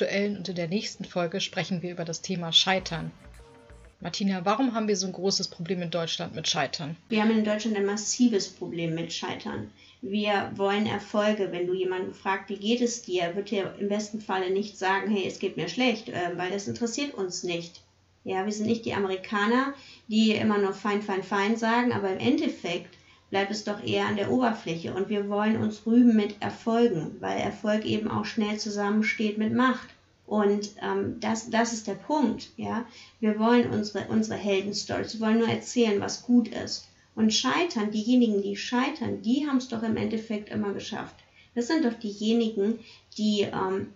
Aktuellen und in der nächsten Folge sprechen wir über das Thema Scheitern. Martina, warum haben wir so ein großes Problem in Deutschland mit Scheitern? Wir haben in Deutschland ein massives Problem mit Scheitern. Wir wollen Erfolge. Wenn du jemanden fragst, wie geht es dir, wird dir im besten Falle nicht sagen, hey, es geht mir schlecht, äh, weil das interessiert uns nicht. Ja, wir sind nicht die Amerikaner, die immer nur fein, fein, fein sagen, aber im Endeffekt bleibt es doch eher an der Oberfläche und wir wollen uns rühmen mit Erfolgen, weil Erfolg eben auch schnell zusammensteht mit Macht. Und ähm, das, das ist der Punkt. Ja? Wir wollen unsere, unsere Heldenstories, wir wollen nur erzählen, was gut ist. Und scheitern, diejenigen, die scheitern, die haben es doch im Endeffekt immer geschafft. Das sind doch diejenigen, die, ähm,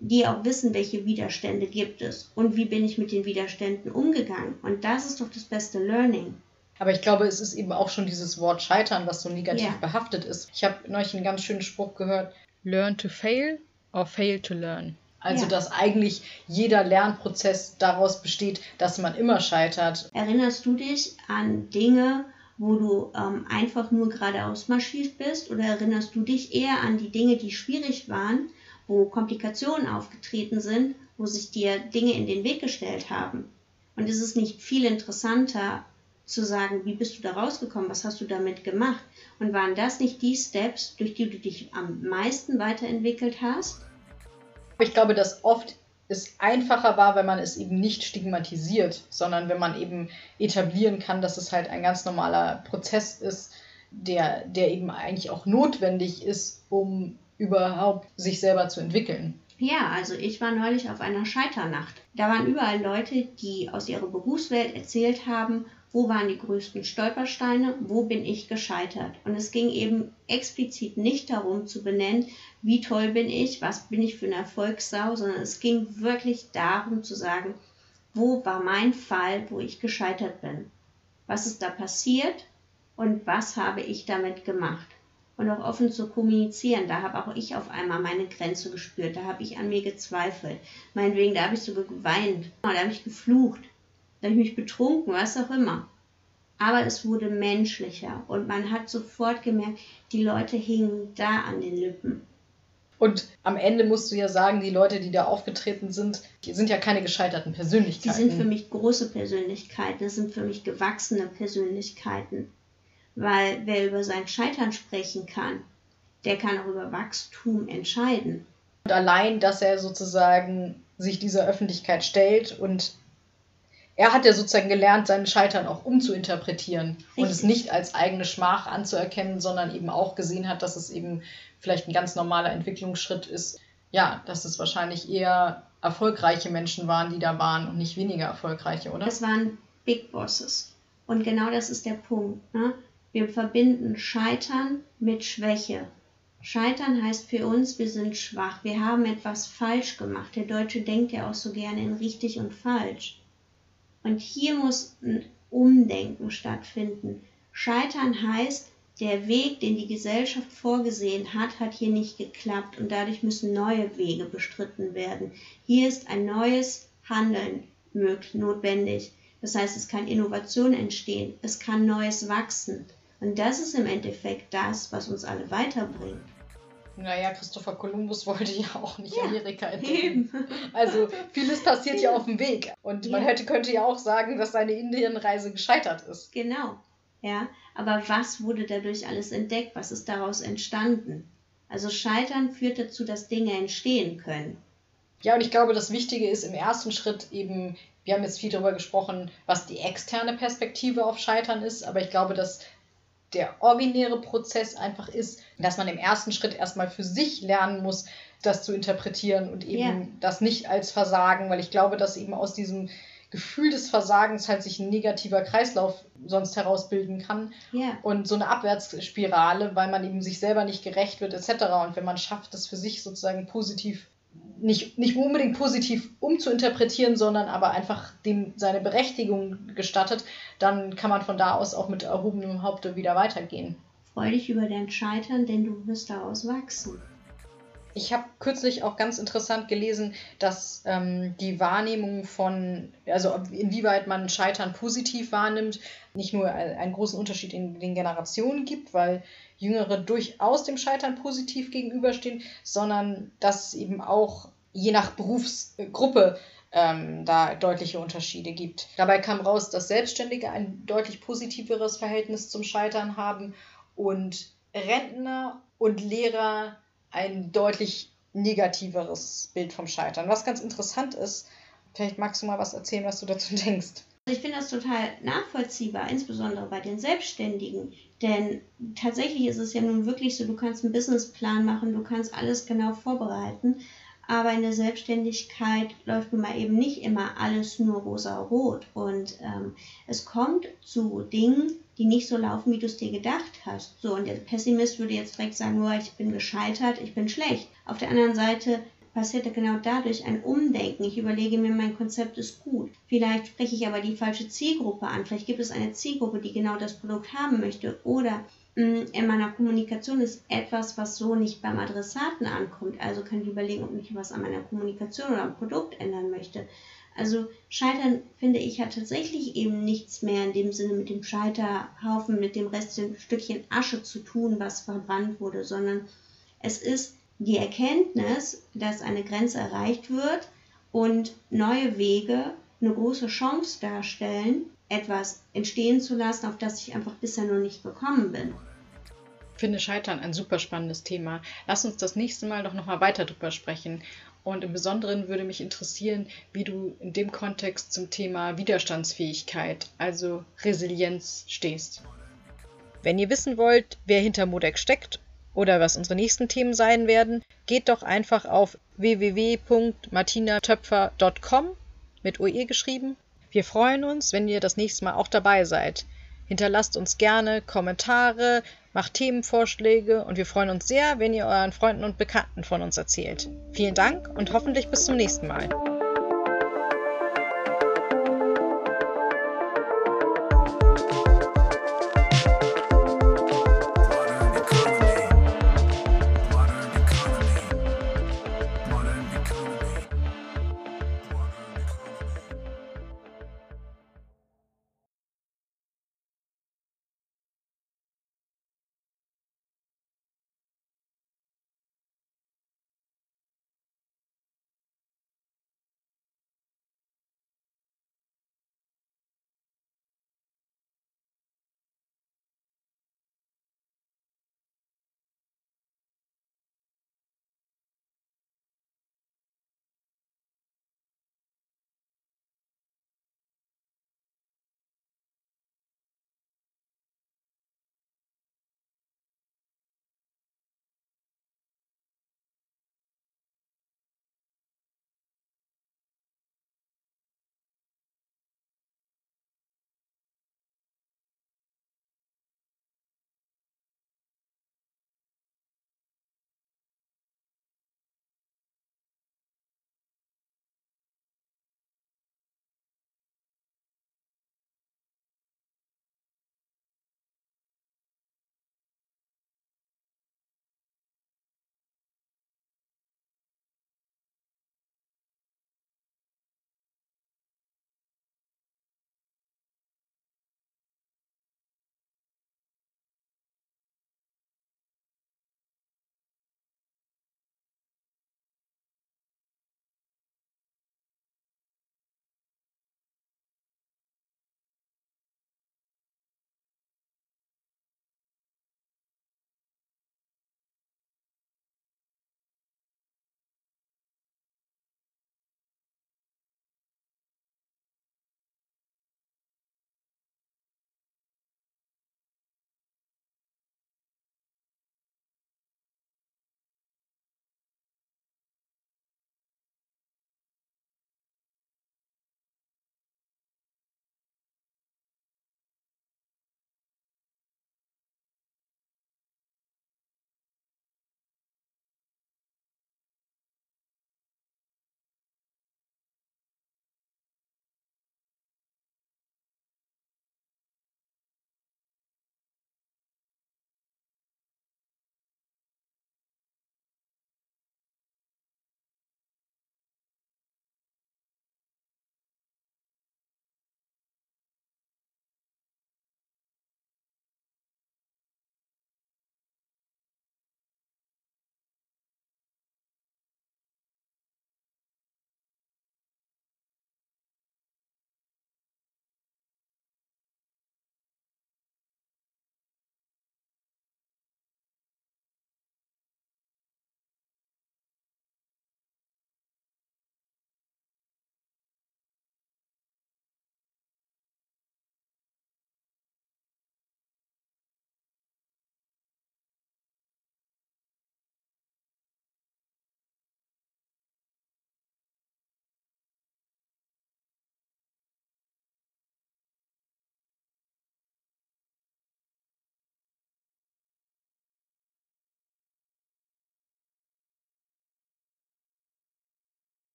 die auch wissen, welche Widerstände gibt es und wie bin ich mit den Widerständen umgegangen. Und das ist doch das beste Learning. Aber ich glaube, es ist eben auch schon dieses Wort Scheitern, was so negativ ja. behaftet ist. Ich habe neulich einen ganz schönen Spruch gehört: Learn to fail or fail to learn. Also, ja. dass eigentlich jeder Lernprozess daraus besteht, dass man immer scheitert. Erinnerst du dich an Dinge, wo du ähm, einfach nur geradeaus marschiert bist? Oder erinnerst du dich eher an die Dinge, die schwierig waren, wo Komplikationen aufgetreten sind, wo sich dir Dinge in den Weg gestellt haben? Und ist es nicht viel interessanter, zu sagen, wie bist du da rausgekommen, was hast du damit gemacht? Und waren das nicht die Steps, durch die du dich am meisten weiterentwickelt hast? Ich glaube, dass oft es einfacher war, wenn man es eben nicht stigmatisiert, sondern wenn man eben etablieren kann, dass es halt ein ganz normaler Prozess ist, der, der eben eigentlich auch notwendig ist, um überhaupt sich selber zu entwickeln. Ja, also ich war neulich auf einer Scheiternacht. Da waren überall Leute, die aus ihrer Berufswelt erzählt haben, wo waren die größten Stolpersteine, wo bin ich gescheitert. Und es ging eben explizit nicht darum zu benennen, wie toll bin ich, was bin ich für eine Erfolgssau, sondern es ging wirklich darum zu sagen, wo war mein Fall, wo ich gescheitert bin. Was ist da passiert und was habe ich damit gemacht und auch offen zu kommunizieren. Da habe auch ich auf einmal meine Grenze gespürt. Da habe ich an mir gezweifelt. Meinetwegen, da habe ich sogar geweint. Da habe ich geflucht. Da habe ich mich betrunken, was auch immer. Aber es wurde menschlicher und man hat sofort gemerkt, die Leute hingen da an den Lippen. Und am Ende musst du ja sagen, die Leute, die da aufgetreten sind, die sind ja keine gescheiterten Persönlichkeiten. Die sind für mich große Persönlichkeiten, das sind für mich gewachsene Persönlichkeiten. Weil wer über sein Scheitern sprechen kann, der kann auch über Wachstum entscheiden. Und allein, dass er sozusagen sich dieser Öffentlichkeit stellt und er hat ja sozusagen gelernt, seinen Scheitern auch umzuinterpretieren Richtig. und es nicht als eigene Schmach anzuerkennen, sondern eben auch gesehen hat, dass es eben vielleicht ein ganz normaler Entwicklungsschritt ist. Ja, dass es wahrscheinlich eher erfolgreiche Menschen waren, die da waren und nicht weniger erfolgreiche, oder? Es waren Big Bosses. Und genau das ist der Punkt. Ne? Wir verbinden Scheitern mit Schwäche. Scheitern heißt für uns, wir sind schwach, wir haben etwas falsch gemacht. Der Deutsche denkt ja auch so gerne in richtig und falsch. Und hier muss ein Umdenken stattfinden. Scheitern heißt, der Weg, den die Gesellschaft vorgesehen hat, hat hier nicht geklappt und dadurch müssen neue Wege bestritten werden. Hier ist ein neues Handeln möglich, notwendig. Das heißt, es kann Innovation entstehen, es kann Neues wachsen. Und das ist im Endeffekt das, was uns alle weiterbringt. Naja, Christopher Columbus wollte ja auch nicht ja, Amerika entdecken. Also vieles passiert ja auf dem Weg. Und man hätte, könnte ja auch sagen, dass seine Indienreise gescheitert ist. Genau. Ja, aber was wurde dadurch alles entdeckt? Was ist daraus entstanden? Also Scheitern führt dazu, dass Dinge entstehen können. Ja, und ich glaube, das Wichtige ist im ersten Schritt eben, wir haben jetzt viel darüber gesprochen, was die externe Perspektive auf Scheitern ist, aber ich glaube, dass der originäre Prozess einfach ist, dass man im ersten Schritt erstmal für sich lernen muss, das zu interpretieren und eben yeah. das nicht als Versagen, weil ich glaube, dass eben aus diesem Gefühl des Versagens halt sich ein negativer Kreislauf sonst herausbilden kann Ja. und so eine Abwärtsspirale, weil man eben sich selber nicht gerecht wird etc. Und wenn man schafft, das für sich sozusagen positiv, nicht, nicht unbedingt positiv umzuinterpretieren, sondern aber einfach dem seine Berechtigung gestattet, dann kann man von da aus auch mit erhobenem Haupte wieder weitergehen. Freu dich über dein Scheitern, denn du wirst daraus wachsen. Ich habe kürzlich auch ganz interessant gelesen, dass ähm, die Wahrnehmung von, also inwieweit man Scheitern positiv wahrnimmt, nicht nur ein- einen großen Unterschied in den Generationen gibt, weil Jüngere durchaus dem Scheitern positiv gegenüberstehen, sondern dass es eben auch je nach Berufsgruppe ähm, da deutliche Unterschiede gibt. Dabei kam raus, dass Selbstständige ein deutlich positiveres Verhältnis zum Scheitern haben und Rentner und Lehrer ein deutlich negativeres Bild vom Scheitern. Was ganz interessant ist, vielleicht magst du mal was erzählen, was du dazu denkst. Also ich finde das total nachvollziehbar, insbesondere bei den Selbstständigen. Denn tatsächlich ist es ja nun wirklich so, du kannst einen Businessplan machen, du kannst alles genau vorbereiten, aber in der Selbstständigkeit läuft nun mal eben nicht immer alles nur rosa-rot. Und ähm, es kommt zu Dingen, die nicht so laufen, wie du es dir gedacht hast. So, und der Pessimist würde jetzt direkt sagen, oh, ich bin gescheitert, ich bin schlecht. Auf der anderen Seite passiert genau dadurch ein Umdenken. Ich überlege mir, mein Konzept ist gut. Vielleicht spreche ich aber die falsche Zielgruppe an. Vielleicht gibt es eine Zielgruppe, die genau das Produkt haben möchte. Oder mh, in meiner Kommunikation ist etwas, was so nicht beim Adressaten ankommt. Also kann ich überlegen, ob ich was an meiner Kommunikation oder am Produkt ändern möchte. Also Scheitern, finde ich, hat tatsächlich eben nichts mehr in dem Sinne mit dem Scheiterhaufen, mit dem Rest, dem Stückchen Asche zu tun, was verbrannt wurde, sondern es ist die Erkenntnis, dass eine Grenze erreicht wird und neue Wege eine große Chance darstellen, etwas entstehen zu lassen, auf das ich einfach bisher noch nicht gekommen bin. Ich finde Scheitern ein super spannendes Thema. Lass uns das nächste Mal doch nochmal weiter drüber sprechen. Und im Besonderen würde mich interessieren, wie du in dem Kontext zum Thema Widerstandsfähigkeit, also Resilienz, stehst. Wenn ihr wissen wollt, wer hinter Modex steckt oder was unsere nächsten Themen sein werden, geht doch einfach auf www.martinatöpfer.com mit OE geschrieben. Wir freuen uns, wenn ihr das nächste Mal auch dabei seid. Hinterlasst uns gerne Kommentare, macht Themenvorschläge und wir freuen uns sehr, wenn ihr euren Freunden und Bekannten von uns erzählt. Vielen Dank und hoffentlich bis zum nächsten Mal.